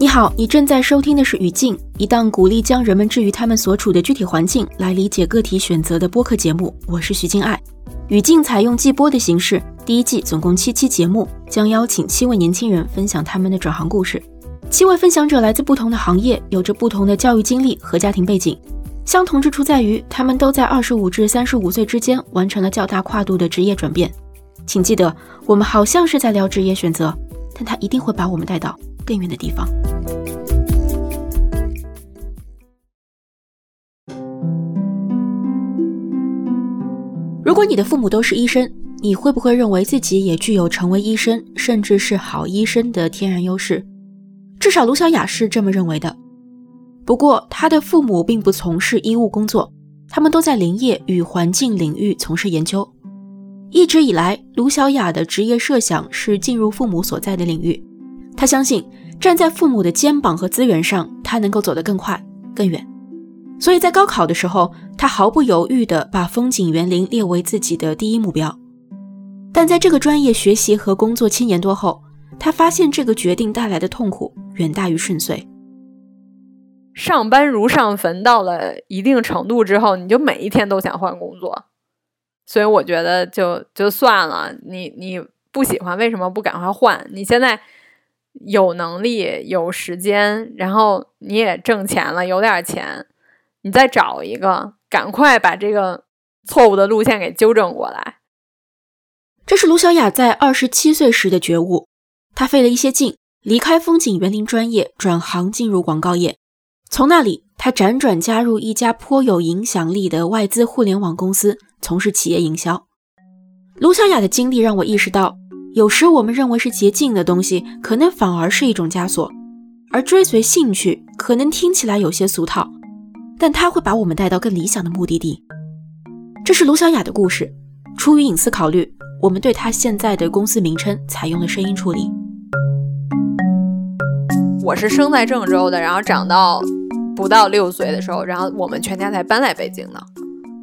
你好，你正在收听的是《语境》，一档鼓励将人们置于他们所处的具体环境来理解个体选择的播客节目。我是徐静爱。《语境》采用季播的形式，第一季总共七期节目，将邀请七位年轻人分享他们的转行故事。七位分享者来自不同的行业，有着不同的教育经历和家庭背景，相同之处在于他们都在二十五至三十五岁之间完成了较大跨度的职业转变。请记得，我们好像是在聊职业选择，但它一定会把我们带到更远的地方。如果你的父母都是医生，你会不会认为自己也具有成为医生，甚至是好医生的天然优势？至少卢小雅是这么认为的。不过，她的父母并不从事医务工作，他们都在林业与环境领域从事研究。一直以来，卢小雅的职业设想是进入父母所在的领域。他相信，站在父母的肩膀和资源上，他能够走得更快、更远。所以在高考的时候，他毫不犹豫地把风景园林列为自己的第一目标。但在这个专业学习和工作七年多后，他发现这个决定带来的痛苦远大于顺遂。上班如上坟到了一定程度之后，你就每一天都想换工作。所以我觉得就就算了，你你不喜欢，为什么不赶快换？你现在有能力、有时间，然后你也挣钱了，有点钱，你再找一个，赶快把这个错误的路线给纠正过来。这是卢小雅在二十七岁时的觉悟。她费了一些劲，离开风景园林专业，转行进入广告业。从那里，她辗转加入一家颇有影响力的外资互联网公司，从事企业营销。卢小雅的经历让我意识到，有时我们认为是捷径的东西，可能反而是一种枷锁。而追随兴趣，可能听起来有些俗套，但它会把我们带到更理想的目的地。这是卢小雅的故事。出于隐私考虑。我们对她现在的公司名称采用了声音处理。我是生在郑州的，然后长到不到六岁的时候，然后我们全家才搬来北京的。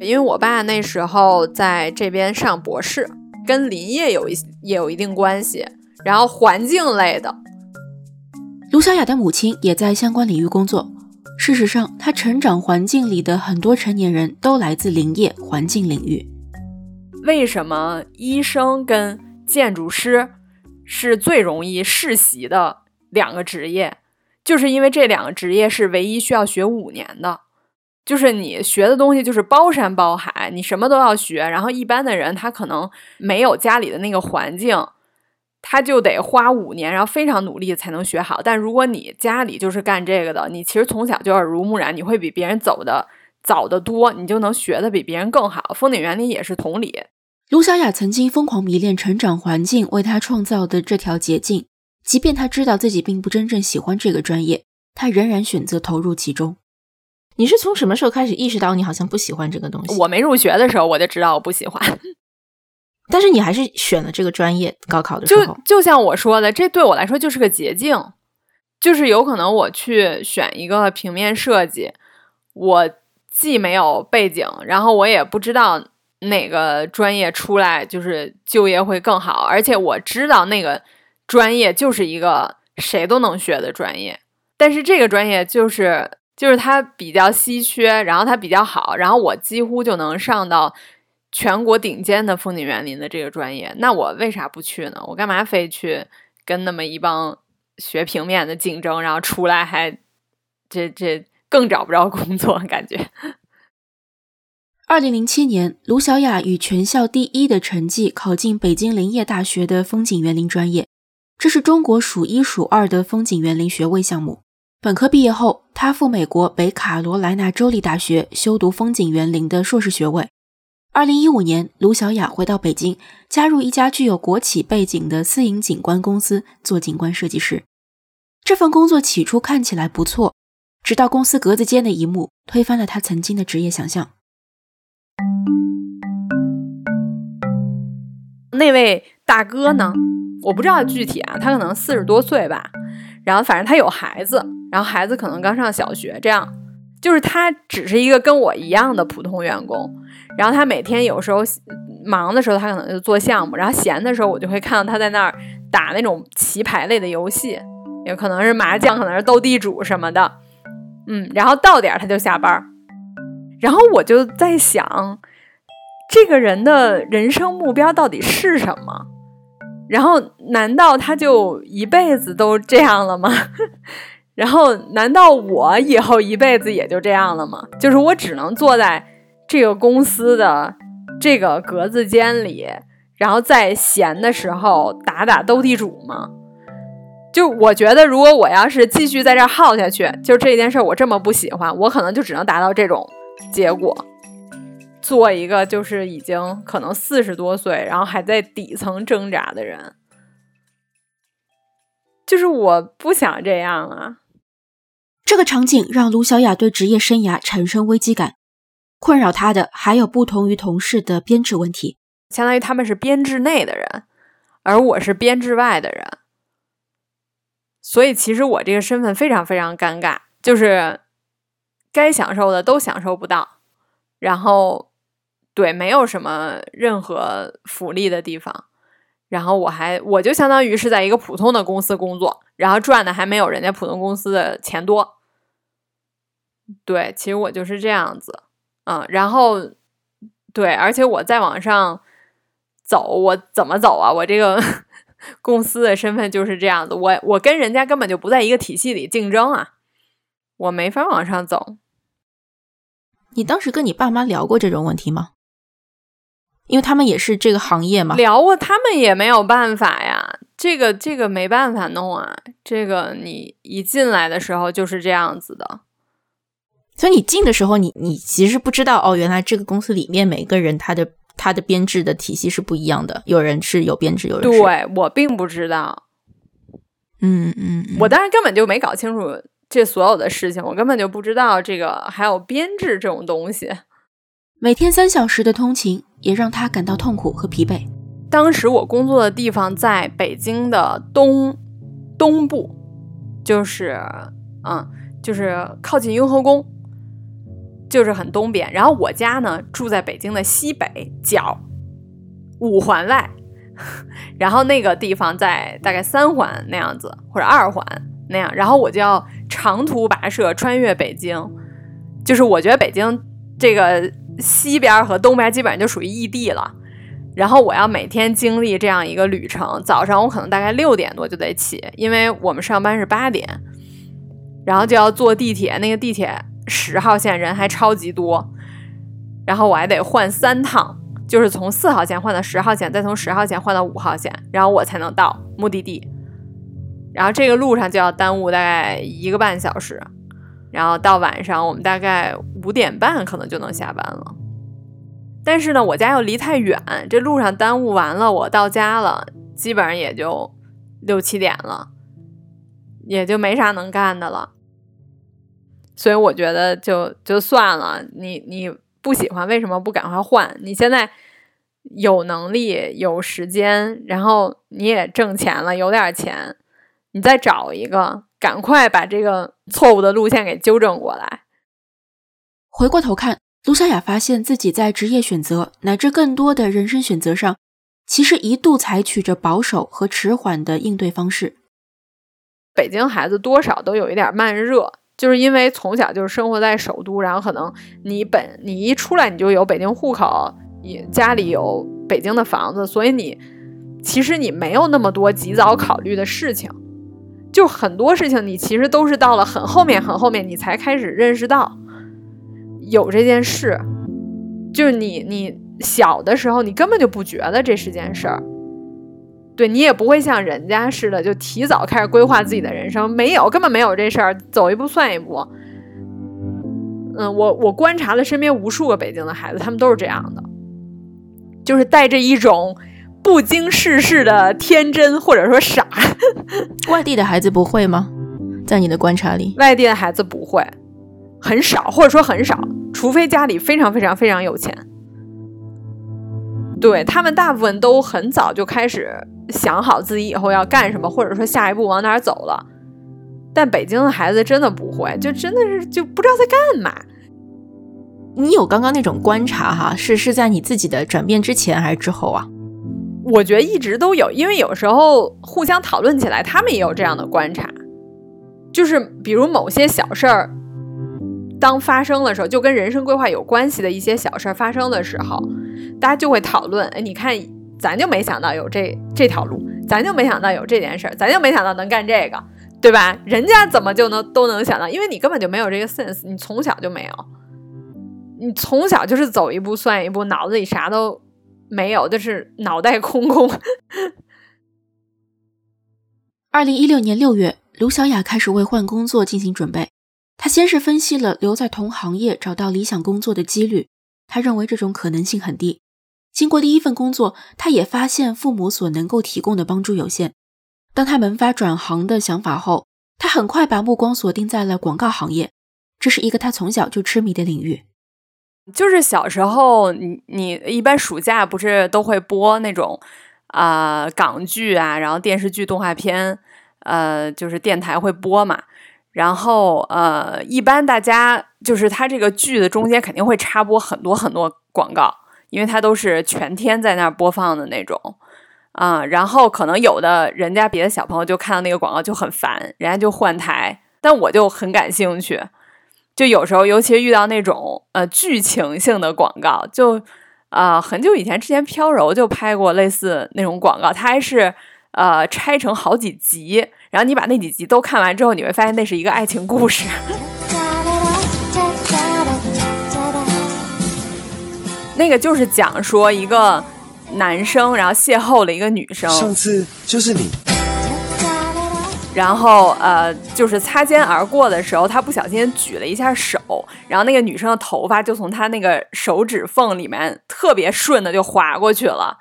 因为我爸那时候在这边上博士，跟林业有一也有一定关系，然后环境类的。卢小雅的母亲也在相关领域工作。事实上，她成长环境里的很多成年人都来自林业环境领域。为什么医生跟建筑师是最容易世袭的两个职业？就是因为这两个职业是唯一需要学五年的，就是你学的东西就是包山包海，你什么都要学。然后一般的人他可能没有家里的那个环境，他就得花五年，然后非常努力才能学好。但如果你家里就是干这个的，你其实从小就耳濡目染，你会比别人走的早得多，你就能学的比别人更好。风景园林也是同理。卢小雅曾经疯狂迷恋成长环境为她创造的这条捷径，即便她知道自己并不真正喜欢这个专业，她仍然选择投入其中。你是从什么时候开始意识到你好像不喜欢这个东西？我没入学的时候我就知道我不喜欢，但是你还是选了这个专业。高考的时候，就就像我说的，这对我来说就是个捷径，就是有可能我去选一个平面设计，我既没有背景，然后我也不知道。哪个专业出来就是就业会更好，而且我知道那个专业就是一个谁都能学的专业，但是这个专业就是就是它比较稀缺，然后它比较好，然后我几乎就能上到全国顶尖的风景园林的这个专业，那我为啥不去呢？我干嘛非去跟那么一帮学平面的竞争，然后出来还这这更找不着工作，感觉。二零零七年，卢小雅以全校第一的成绩考进北京林业大学的风景园林专业，这是中国数一数二的风景园林学位项目。本科毕业后，他赴美国北卡罗来纳州立大学修读风景园林的硕士学位。二零一五年，卢小雅回到北京，加入一家具有国企背景的私营景观公司做景观设计师。这份工作起初看起来不错，直到公司格子间的一幕推翻了她曾经的职业想象。那位大哥呢？我不知道具体啊，他可能四十多岁吧。然后反正他有孩子，然后孩子可能刚上小学，这样就是他只是一个跟我一样的普通员工。然后他每天有时候忙的时候，他可能就做项目；然后闲的时候，我就会看到他在那儿打那种棋牌类的游戏。也可能是麻将，可能是斗地主什么的，嗯，然后到点他就下班，然后我就在想，这个人的人生目标到底是什么？然后难道他就一辈子都这样了吗？然后难道我以后一辈子也就这样了吗？就是我只能坐在这个公司的这个格子间里，然后在闲的时候打打斗地主吗？就我觉得，如果我要是继续在这耗下去，就这件事我这么不喜欢，我可能就只能达到这种结果。做一个就是已经可能四十多岁，然后还在底层挣扎的人，就是我不想这样啊。这个场景让卢小雅对职业生涯产生危机感，困扰她的还有不同于同事的编制问题。相当于他们是编制内的人，而我是编制外的人，所以其实我这个身份非常非常尴尬，就是该享受的都享受不到，然后。对，没有什么任何福利的地方，然后我还我就相当于是在一个普通的公司工作，然后赚的还没有人家普通公司的钱多。对，其实我就是这样子，嗯，然后对，而且我再往上走，我怎么走啊？我这个 公司的身份就是这样子，我我跟人家根本就不在一个体系里竞争啊，我没法往上走。你当时跟你爸妈聊过这种问题吗？因为他们也是这个行业嘛，聊过，他们也没有办法呀。这个这个没办法弄啊。这个你一进来的时候就是这样子的，所以你进的时候，你你其实不知道哦，原来这个公司里面每个人他的他的编制的体系是不一样的，有人是有编制，有人对我并不知道。嗯嗯，我当时根本就没搞清楚这所有的事情，我根本就不知道这个还有编制这种东西。每天三小时的通勤也让他感到痛苦和疲惫。当时我工作的地方在北京的东东部，就是嗯，就是靠近雍和宫，就是很东边。然后我家呢住在北京的西北角，五环外。然后那个地方在大概三环那样子，或者二环那样。然后我就要长途跋涉穿越北京，就是我觉得北京这个。西边和东边基本上就属于异地了，然后我要每天经历这样一个旅程。早上我可能大概六点多就得起，因为我们上班是八点，然后就要坐地铁。那个地铁十号线人还超级多，然后我还得换三趟，就是从四号线换到十号线，再从十号线换到五号线，然后我才能到目的地。然后这个路上就要耽误大概一个半小时。然后到晚上，我们大概五点半可能就能下班了。但是呢，我家又离太远，这路上耽误完了，我到家了，基本上也就六七点了，也就没啥能干的了。所以我觉得就就算了。你你不喜欢，为什么不赶快换？你现在有能力、有时间，然后你也挣钱了，有点钱，你再找一个。赶快把这个错误的路线给纠正过来。回过头看，卢小雅发现自己在职业选择乃至更多的人生选择上，其实一度采取着保守和迟缓的应对方式。北京孩子多少都有一点慢热，就是因为从小就是生活在首都，然后可能你本你一出来你就有北京户口，你家里有北京的房子，所以你其实你没有那么多及早考虑的事情。就很多事情，你其实都是到了很后面、很后面，你才开始认识到有这件事。就是你，你小的时候，你根本就不觉得这是件事儿，对你也不会像人家似的，就提早开始规划自己的人生。没有，根本没有这事儿，走一步算一步。嗯，我我观察了身边无数个北京的孩子，他们都是这样的，就是带着一种。不经世事的天真，或者说傻，外地的孩子不会吗？在你的观察里，外地的孩子不会，很少，或者说很少，除非家里非常非常非常有钱。对他们，大部分都很早就开始想好自己以后要干什么，或者说下一步往哪儿走了。但北京的孩子真的不会，就真的是就不知道在干嘛。你有刚刚那种观察哈，是是在你自己的转变之前还是之后啊？我觉得一直都有，因为有时候互相讨论起来，他们也有这样的观察。就是比如某些小事儿，当发生的时候，就跟人生规划有关系的一些小事儿发生的时候，大家就会讨论。哎，你看，咱就没想到有这这条路，咱就没想到有这件事儿，咱就没想到能干这个，对吧？人家怎么就能都能想到？因为你根本就没有这个 sense，你从小就没有，你从小就是走一步算一步，脑子里啥都没有，就是脑袋空空。二零一六年六月，刘小雅开始为换工作进行准备。她先是分析了留在同行业找到理想工作的几率，她认为这种可能性很低。经过第一份工作，他也发现父母所能够提供的帮助有限。当他萌发转行的想法后，他很快把目光锁定在了广告行业，这是一个他从小就痴迷的领域。就是小时候，你你一般暑假不是都会播那种啊港剧啊，然后电视剧、动画片。呃，就是电台会播嘛，然后呃，一般大家就是它这个剧的中间肯定会插播很多很多广告，因为它都是全天在那儿播放的那种啊。然后可能有的人家别的小朋友就看到那个广告就很烦，人家就换台，但我就很感兴趣。就有时候，尤其是遇到那种呃剧情性的广告，就啊很久以前之前飘柔就拍过类似那种广告，它还是呃拆成好几集。然后你把那几集都看完之后，你会发现那是一个爱情故事。那个就是讲说一个男生，然后邂逅了一个女生。上次就是你。然后呃，就是擦肩而过的时候，他不小心举了一下手，然后那个女生的头发就从他那个手指缝里面特别顺的就划过去了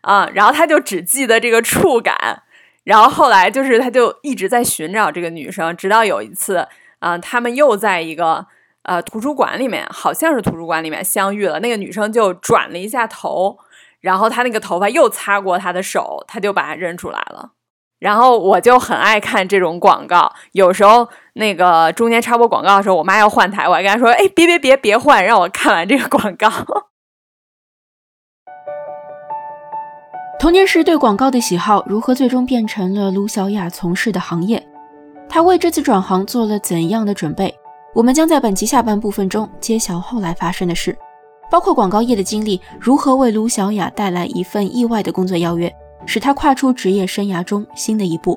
啊。然后他就只记得这个触感。然后后来就是，他就一直在寻找这个女生，直到有一次，啊，他们又在一个呃图书馆里面，好像是图书馆里面相遇了。那个女生就转了一下头，然后她那个头发又擦过她的手，她就把她认出来了。然后我就很爱看这种广告，有时候那个中间插播广告的时候，我妈要换台，我还跟她说：“哎，别别别别换，让我看完这个广告。”童年时对广告的喜好，如何最终变成了卢小雅从事的行业？她为这次转行做了怎样的准备？我们将在本集下半部分中揭晓后来发生的事，包括广告业的经历如何为卢小雅带来一份意外的工作邀约，使她跨出职业生涯中新的一步。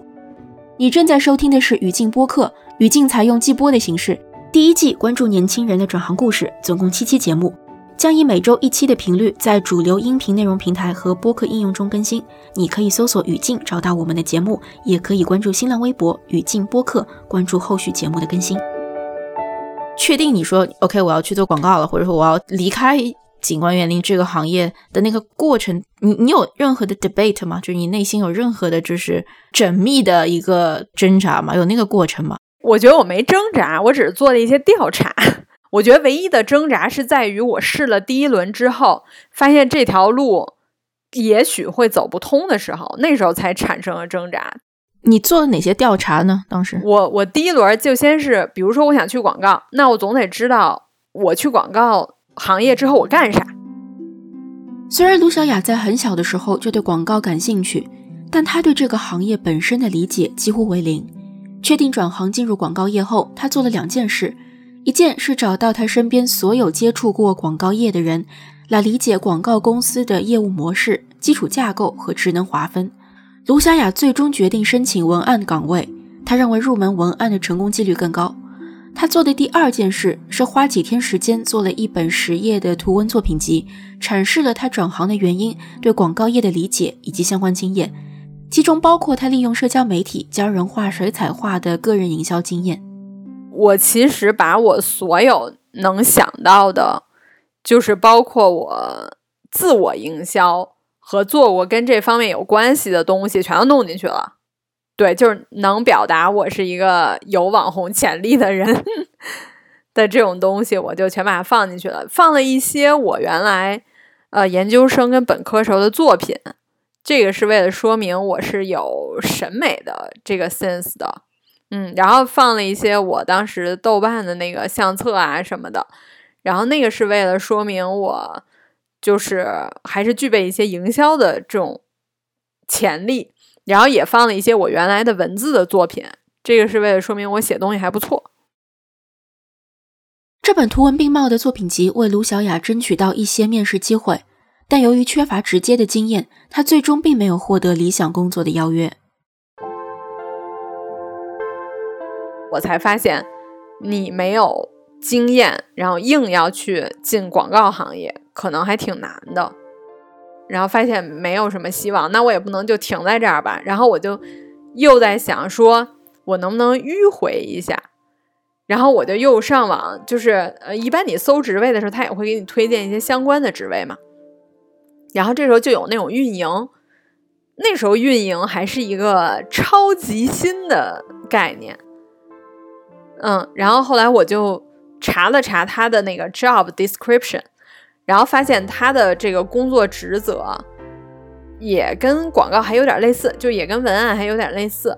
你正在收听的是语境播客，语境采用季播的形式，第一季关注年轻人的转行故事，总共七期节目。将以每周一期的频率在主流音频内容平台和播客应用中更新。你可以搜索“语境”找到我们的节目，也可以关注新浪微博“语境播客”关注后续节目的更新。确定你说 OK，我要去做广告了，或者说我要离开景观园林这个行业的那个过程，你你有任何的 debate 吗？就是你内心有任何的，就是缜密的一个挣扎吗？有那个过程吗？我觉得我没挣扎，我只是做了一些调查。我觉得唯一的挣扎是在于我试了第一轮之后，发现这条路也许会走不通的时候，那时候才产生了挣扎。你做了哪些调查呢？当时我我第一轮就先是，比如说我想去广告，那我总得知道我去广告行业之后我干啥。虽然卢小雅在很小的时候就对广告感兴趣，但她对这个行业本身的理解几乎为零。确定转行进入广告业后，她做了两件事。一件是找到她身边所有接触过广告业的人，来理解广告公司的业务模式、基础架构和职能划分。卢小雅最终决定申请文案岗位，她认为入门文案的成功几率更高。她做的第二件事是花几天时间做了一本十页的图文作品集，阐释了她转行的原因、对广告业的理解以及相关经验，其中包括他利用社交媒体教人画水彩画的个人营销经验。我其实把我所有能想到的，就是包括我自我营销和做过跟这方面有关系的东西，全都弄进去了。对，就是能表达我是一个有网红潜力的人 的这种东西，我就全把它放进去了。放了一些我原来呃研究生跟本科时候的作品，这个是为了说明我是有审美的这个 sense 的。嗯，然后放了一些我当时豆瓣的那个相册啊什么的，然后那个是为了说明我就是还是具备一些营销的这种潜力，然后也放了一些我原来的文字的作品，这个是为了说明我写东西还不错。这本图文并茂的作品集为卢小雅争取到一些面试机会，但由于缺乏直接的经验，她最终并没有获得理想工作的邀约。我才发现，你没有经验，然后硬要去进广告行业，可能还挺难的。然后发现没有什么希望，那我也不能就停在这儿吧。然后我就又在想，说我能不能迂回一下？然后我就又上网，就是呃，一般你搜职位的时候，他也会给你推荐一些相关的职位嘛。然后这时候就有那种运营，那时候运营还是一个超级新的概念。嗯，然后后来我就查了查他的那个 job description，然后发现他的这个工作职责也跟广告还有点类似，就也跟文案还有点类似。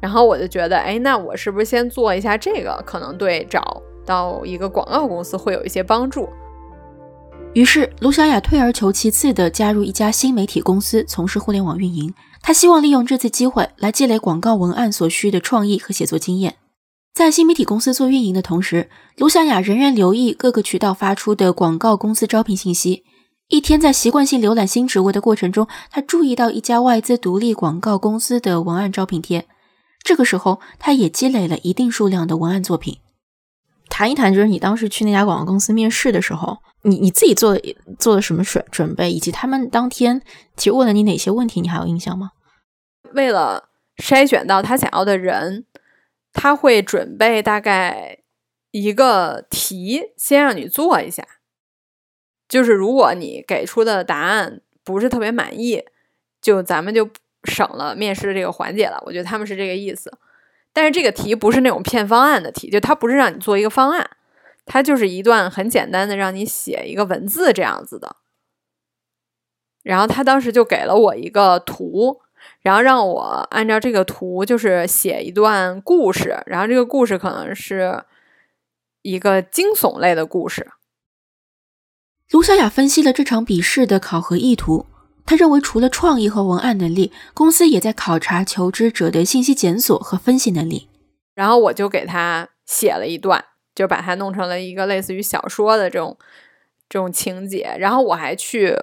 然后我就觉得，哎，那我是不是先做一下这个，可能对找到一个广告公司会有一些帮助。于是，卢小雅退而求其次的加入一家新媒体公司，从事互联网运营。她希望利用这次机会来积累广告文案所需的创意和写作经验。在新媒体公司做运营的同时，卢小雅仍然留意各个渠道发出的广告公司招聘信息。一天，在习惯性浏览新职位的过程中，她注意到一家外资独立广告公司的文案招聘贴。这个时候，她也积累了一定数量的文案作品。谈一谈，就是你当时去那家广告公司面试的时候，你你自己做做了什么准准备，以及他们当天提问了你哪些问题，你还有印象吗？为了筛选到他想要的人。他会准备大概一个题，先让你做一下。就是如果你给出的答案不是特别满意，就咱们就省了面试的这个环节了。我觉得他们是这个意思。但是这个题不是那种骗方案的题，就它不是让你做一个方案，它就是一段很简单的让你写一个文字这样子的。然后他当时就给了我一个图。然后让我按照这个图，就是写一段故事。然后这个故事可能是一个惊悚类的故事。卢小雅分析了这场笔试的考核意图，她认为除了创意和文案能力，公司也在考察求职者的信息检索和分析能力。然后我就给他写了一段，就把它弄成了一个类似于小说的这种这种情节。然后我还去。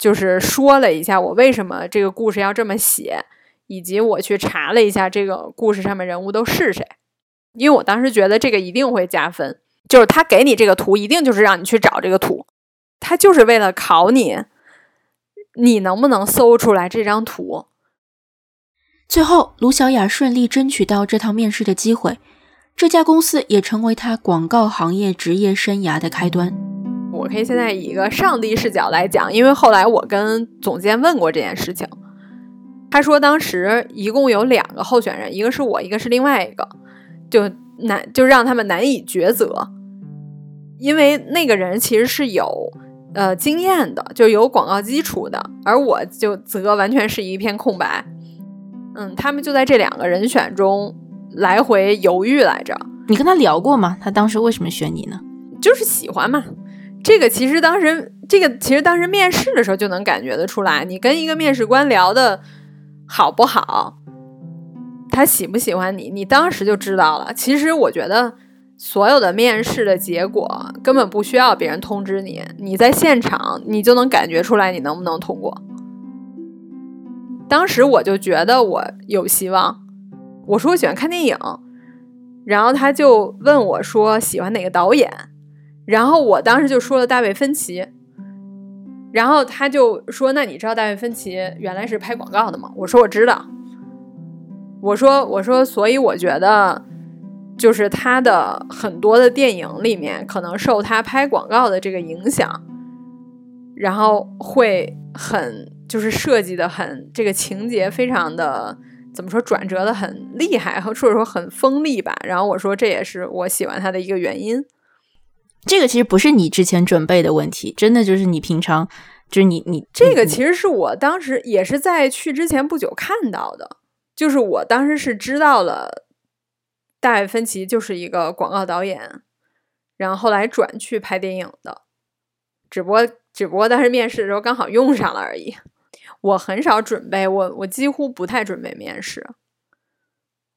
就是说了一下我为什么这个故事要这么写，以及我去查了一下这个故事上面人物都是谁，因为我当时觉得这个一定会加分，就是他给你这个图，一定就是让你去找这个图，他就是为了考你，你能不能搜出来这张图。最后，卢小雅顺利争取到这趟面试的机会，这家公司也成为她广告行业职业生涯的开端。我可以现在以一个上帝视角来讲，因为后来我跟总监问过这件事情，他说当时一共有两个候选人，一个是我，一个是另外一个，就难就让他们难以抉择，因为那个人其实是有呃经验的，就有广告基础的，而我就则完全是一片空白。嗯，他们就在这两个人选中来回犹豫来着。你跟他聊过吗？他当时为什么选你呢？就是喜欢嘛。这个其实当时，这个其实当时面试的时候就能感觉得出来，你跟一个面试官聊的好不好，他喜不喜欢你，你当时就知道了。其实我觉得所有的面试的结果根本不需要别人通知你，你在现场你就能感觉出来你能不能通过。当时我就觉得我有希望，我说我喜欢看电影，然后他就问我说喜欢哪个导演。然后我当时就说了大卫芬奇，然后他就说：“那你知道大卫芬奇原来是拍广告的吗？”我说：“我知道。”我说：“我说，所以我觉得，就是他的很多的电影里面可能受他拍广告的这个影响，然后会很就是设计的很这个情节非常的怎么说转折的很厉害，或者说很锋利吧。然后我说这也是我喜欢他的一个原因。”这个其实不是你之前准备的问题，真的就是你平常就是你你这个其实是我当时也是在去之前不久看到的，就是我当时是知道了大卫芬奇就是一个广告导演，然后后来转去拍电影的，只不过只不过当时面试的时候刚好用上了而已。我很少准备，我我几乎不太准备面试。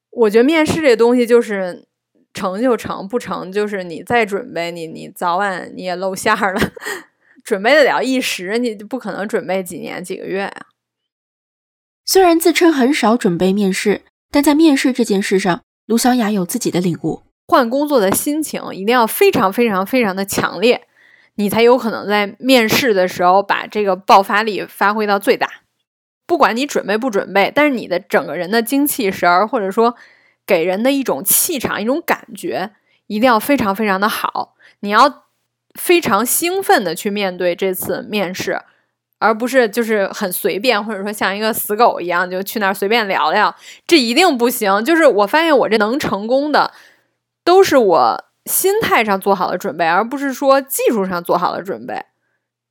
我觉得面试这东西就是成就成，不成就是你再准备，你你早晚你也露馅儿了。准备得了一时，你不可能准备几年几个月啊。虽然自称很少准备面试，但在面试这件事上，卢小雅有自己的领悟。换工作的心情一定要非常非常非常的强烈，你才有可能在面试的时候把这个爆发力发挥到最大。不管你准备不准备，但是你的整个人的精气神儿，或者说给人的一种气场、一种感觉，一定要非常非常的好。你要非常兴奋的去面对这次面试，而不是就是很随便，或者说像一个死狗一样就去那儿随便聊聊，这一定不行。就是我发现我这能成功的。都是我心态上做好了准备，而不是说技术上做好了准备。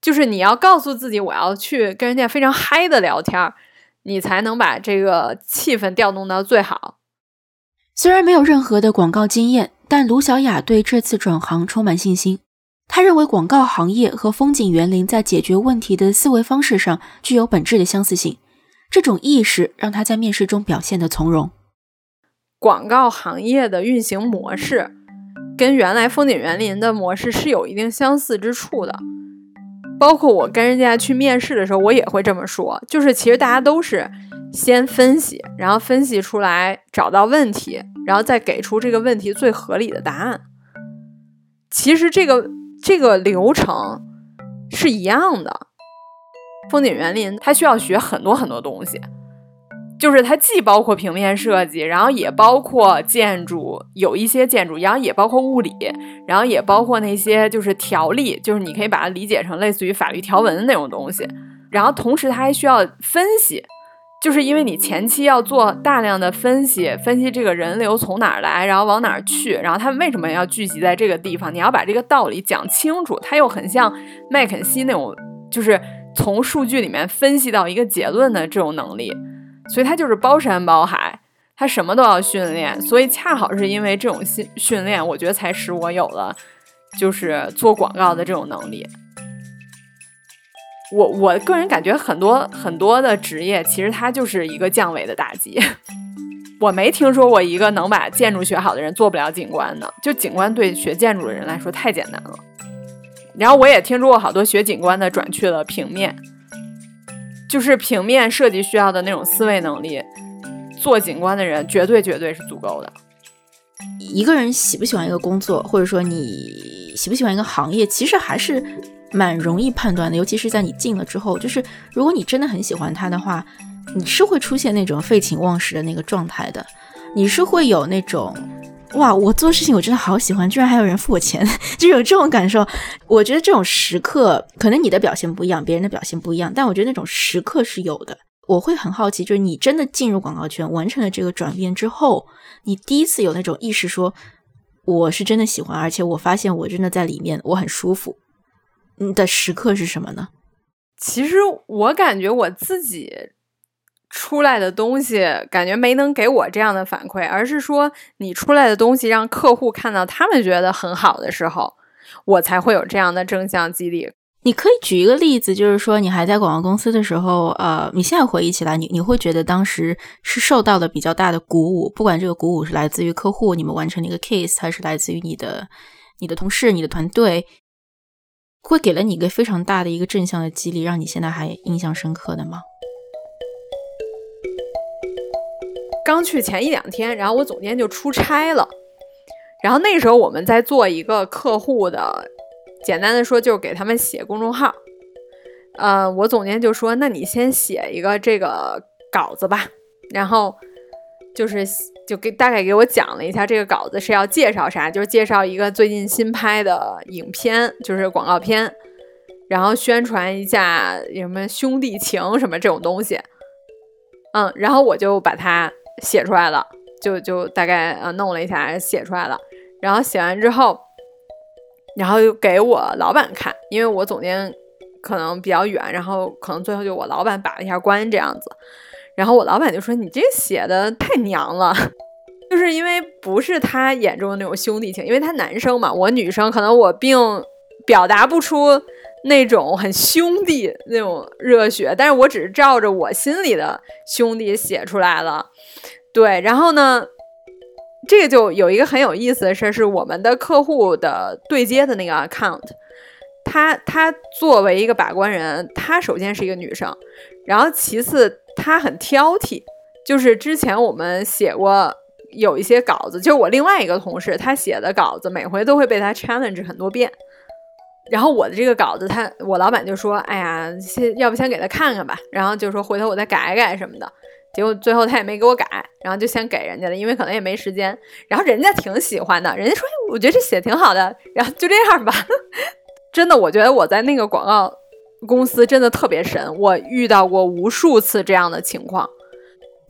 就是你要告诉自己，我要去跟人家非常嗨的聊天，你才能把这个气氛调动到最好。虽然没有任何的广告经验，但卢小雅对这次转行充满信心。她认为广告行业和风景园林在解决问题的思维方式上具有本质的相似性，这种意识让她在面试中表现得从容。广告行业的运行模式跟原来风景园林的模式是有一定相似之处的，包括我跟人家去面试的时候，我也会这么说，就是其实大家都是先分析，然后分析出来找到问题，然后再给出这个问题最合理的答案。其实这个这个流程是一样的，风景园林它需要学很多很多东西。就是它既包括平面设计，然后也包括建筑，有一些建筑，然后也包括物理，然后也包括那些就是条例，就是你可以把它理解成类似于法律条文的那种东西。然后同时它还需要分析，就是因为你前期要做大量的分析，分析这个人流从哪儿来，然后往哪儿去，然后他们为什么要聚集在这个地方，你要把这个道理讲清楚。他又很像麦肯锡那种，就是从数据里面分析到一个结论的这种能力。所以他就是包山包海，他什么都要训练。所以恰好是因为这种训训练，我觉得才使我有了就是做广告的这种能力。我我个人感觉很多很多的职业，其实它就是一个降维的打击。我没听说过一个能把建筑学好的人做不了景观的，就景观对学建筑的人来说太简单了。然后我也听说过好多学景观的转去了平面。就是平面设计需要的那种思维能力，做景观的人绝对绝对是足够的。一个人喜不喜欢一个工作，或者说你喜不喜欢一个行业，其实还是蛮容易判断的。尤其是在你进了之后，就是如果你真的很喜欢他的话，你是会出现那种废寝忘食的那个状态的，你是会有那种。哇，我做事情我真的好喜欢，居然还有人付我钱，就有这种感受。我觉得这种时刻，可能你的表现不一样，别人的表现不一样，但我觉得那种时刻是有的。我会很好奇，就是你真的进入广告圈，完成了这个转变之后，你第一次有那种意识，说我是真的喜欢，而且我发现我真的在里面，我很舒服。你的时刻是什么呢？其实我感觉我自己。出来的东西感觉没能给我这样的反馈，而是说你出来的东西让客户看到，他们觉得很好的时候，我才会有这样的正向激励。你可以举一个例子，就是说你还在广告公司的时候，呃，你现在回忆起来，你你会觉得当时是受到了比较大的鼓舞，不管这个鼓舞是来自于客户，你们完成了一个 case，还是来自于你的你的同事、你的团队，会给了你一个非常大的一个正向的激励，让你现在还印象深刻的吗？刚去前一两天，然后我总监就出差了，然后那时候我们在做一个客户的，简单的说就是给他们写公众号，呃，我总监就说，那你先写一个这个稿子吧，然后就是就给大概给我讲了一下这个稿子是要介绍啥，就是介绍一个最近新拍的影片，就是广告片，然后宣传一下什么兄弟情什么这种东西，嗯，然后我就把它。写出来了，就就大概呃弄了一下，写出来了。然后写完之后，然后又给我老板看，因为我总监可能比较远，然后可能最后就我老板把了一下关这样子。然后我老板就说：“你这写的太娘了，就是因为不是他眼中的那种兄弟情，因为他男生嘛，我女生可能我并表达不出那种很兄弟那种热血，但是我只是照着我心里的兄弟写出来了。”对，然后呢，这个就有一个很有意思的事儿，是我们的客户的对接的那个 account，他他作为一个把关人，他首先是一个女生，然后其次他很挑剔，就是之前我们写过有一些稿子，就是我另外一个同事他写的稿子，每回都会被他 challenge 很多遍。然后我的这个稿子，他我老板就说：“哎呀，先要不先给他看看吧。”然后就说回头我再改改什么的。结果最后他也没给我改，然后就先给人家了，因为可能也没时间。然后人家挺喜欢的，人家说：“我觉得这写挺好的。”然后就这样吧。真的，我觉得我在那个广告公司真的特别神，我遇到过无数次这样的情况。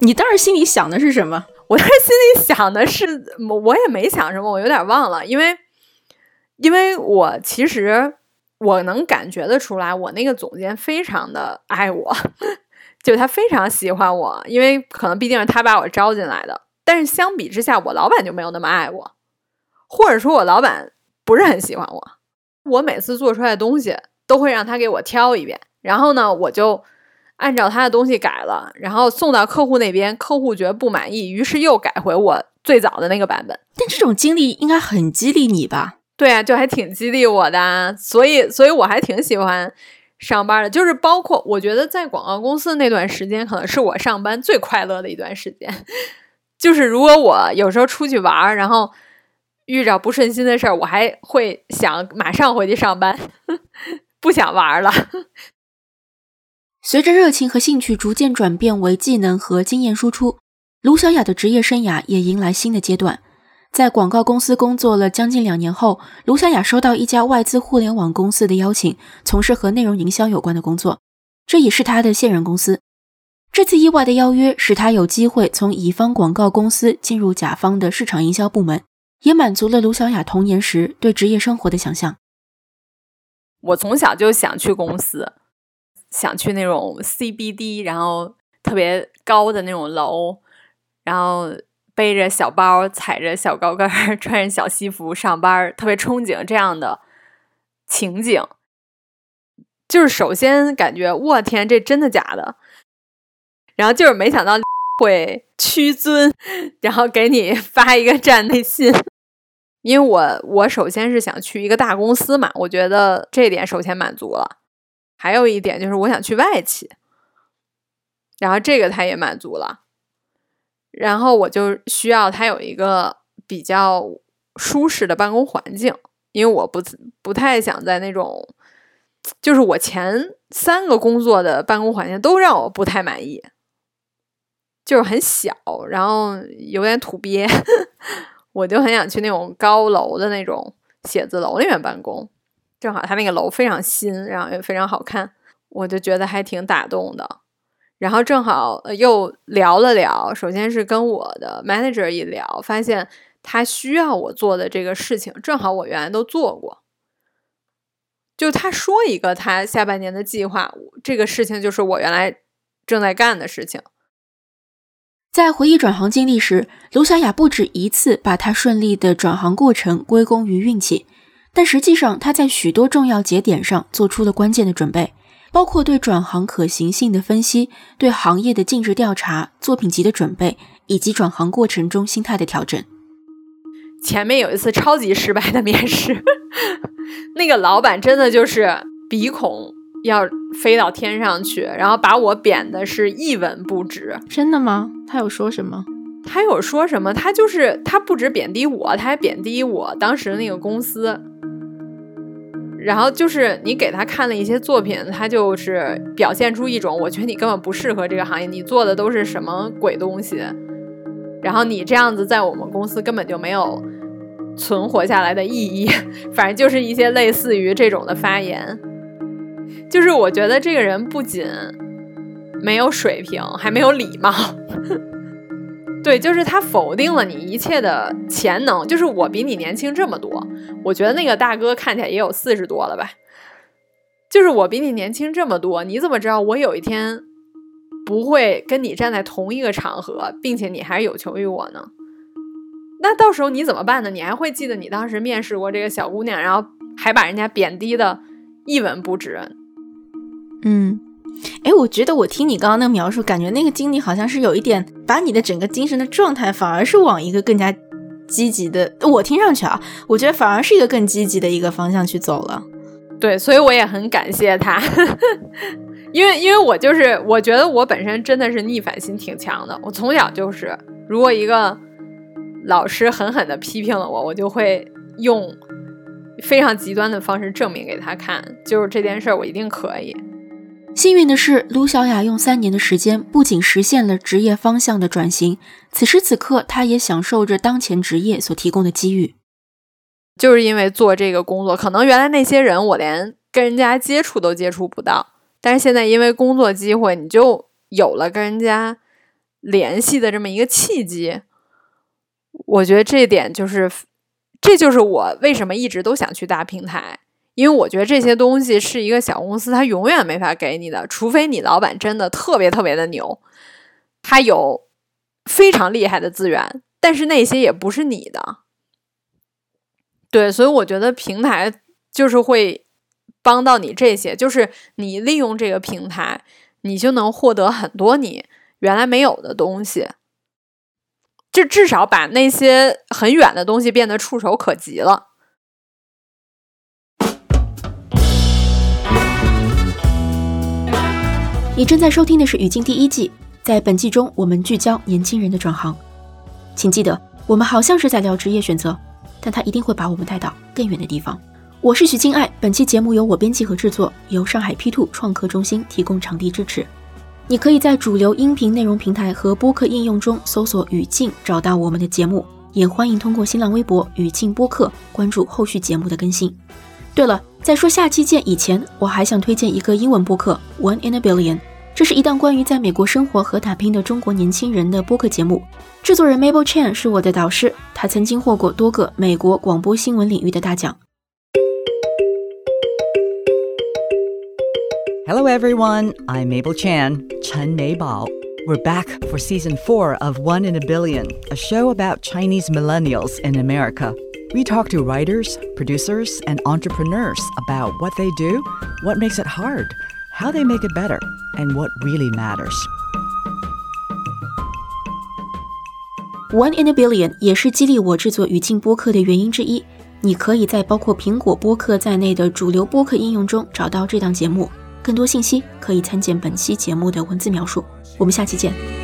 你当时心里想的是什么？我当时心里想的是，我也没想什么，我有点忘了，因为。因为我其实我能感觉得出来，我那个总监非常的爱我，就他非常喜欢我，因为可能毕竟是他把我招进来的。但是相比之下，我老板就没有那么爱我，或者说我老板不是很喜欢我。我每次做出来的东西都会让他给我挑一遍，然后呢，我就按照他的东西改了，然后送到客户那边，客户觉得不满意，于是又改回我最早的那个版本。但这种经历应该很激励你吧？对啊，就还挺激励我的，所以，所以我还挺喜欢上班的。就是包括我觉得在广告公司那段时间，可能是我上班最快乐的一段时间。就是如果我有时候出去玩，然后遇着不顺心的事儿，我还会想马上回去上班，不想玩了。随着热情和兴趣逐渐转变为技能和经验输出，卢小雅的职业生涯也迎来新的阶段。在广告公司工作了将近两年后，卢小雅收到一家外资互联网公司的邀请，从事和内容营销有关的工作。这也是她的现任公司。这次意外的邀约使她有机会从乙方广告公司进入甲方的市场营销部门，也满足了卢小雅童年时对职业生活的想象。我从小就想去公司，想去那种 CBD，然后特别高的那种楼，然后。背着小包，踩着小高跟，穿着小西服上班，特别憧憬这样的情景。就是首先感觉，我天，这真的假的？然后就是没想到 会屈尊，然后给你发一个站内信。因为我我首先是想去一个大公司嘛，我觉得这点首先满足了。还有一点就是我想去外企，然后这个他也满足了。然后我就需要他有一个比较舒适的办公环境，因为我不不太想在那种，就是我前三个工作的办公环境都让我不太满意，就是很小，然后有点土鳖，我就很想去那种高楼的那种写字楼里面办公。正好他那个楼非常新，然后也非常好看，我就觉得还挺打动的。然后正好又聊了聊，首先是跟我的 manager 一聊，发现他需要我做的这个事情，正好我原来都做过。就他说一个他下半年的计划，这个事情就是我原来正在干的事情。在回忆转行经历时，卢小雅不止一次把她顺利的转行过程归功于运气，但实际上她在许多重要节点上做出了关键的准备。包括对转行可行性的分析，对行业的尽职调查、作品集的准备，以及转行过程中心态的调整。前面有一次超级失败的面试，那个老板真的就是鼻孔要飞到天上去，然后把我贬的是一文不值。真的吗？他有说什么？他有说什么？他就是他不止贬低我，他还贬低我当时那个公司。然后就是你给他看了一些作品，他就是表现出一种我觉得你根本不适合这个行业，你做的都是什么鬼东西。然后你这样子在我们公司根本就没有存活下来的意义。反正就是一些类似于这种的发言。就是我觉得这个人不仅没有水平，还没有礼貌。对，就是他否定了你一切的潜能。就是我比你年轻这么多，我觉得那个大哥看起来也有四十多了吧。就是我比你年轻这么多，你怎么知道我有一天不会跟你站在同一个场合，并且你还是有求于我呢？那到时候你怎么办呢？你还会记得你当时面试过这个小姑娘，然后还把人家贬低的一文不值？嗯。哎，我觉得我听你刚刚那个描述，感觉那个经历好像是有一点把你的整个精神的状态反而是往一个更加积极的。我听上去啊，我觉得反而是一个更积极的一个方向去走了。对，所以我也很感谢他，因为因为我就是我觉得我本身真的是逆反心挺强的。我从小就是，如果一个老师狠狠的批评了我，我就会用非常极端的方式证明给他看，就是这件事儿我一定可以。幸运的是，卢小雅用三年的时间，不仅实现了职业方向的转型，此时此刻，她也享受着当前职业所提供的机遇。就是因为做这个工作，可能原来那些人我连跟人家接触都接触不到，但是现在因为工作机会，你就有了跟人家联系的这么一个契机。我觉得这点就是，这就是我为什么一直都想去大平台。因为我觉得这些东西是一个小公司，它永远没法给你的，除非你老板真的特别特别的牛，他有非常厉害的资源，但是那些也不是你的。对，所以我觉得平台就是会帮到你这些，就是你利用这个平台，你就能获得很多你原来没有的东西，就至少把那些很远的东西变得触手可及了。你正在收听的是《语境》第一季，在本季中，我们聚焦年轻人的转行。请记得，我们好像是在聊职业选择，但它一定会把我们带到更远的地方。我是许静爱，本期节目由我编辑和制作，由上海 P Two 创客中心提供场地支持。你可以在主流音频内容平台和播客应用中搜索“语境”，找到我们的节目。也欢迎通过新浪微博“语境播客”关注后续节目的更新。对了。在说下期见以前，我还想推荐一个英文播客《One in a Billion》，这是一档关于在美国生活和打拼的中国年轻人的播客节目。制作人 Mabel Chan 是我的导师，他曾经获过多个美国广播新闻领域的大奖。Hello everyone, I'm Mabel Chan, Chen Meibao. We're back for season four of One in a Billion, a show about Chinese millennials in America. We talk to writers, producers, and entrepreneurs about what they do, what makes it hard, how they make it better, and what really matters. One in a Billion 也是激励我制作语境播客的原因之一。你可以在包括苹果播客在内的主流播客应用中找到这档节目。更多信息可以参见本期节目的文字描述。我们下期见。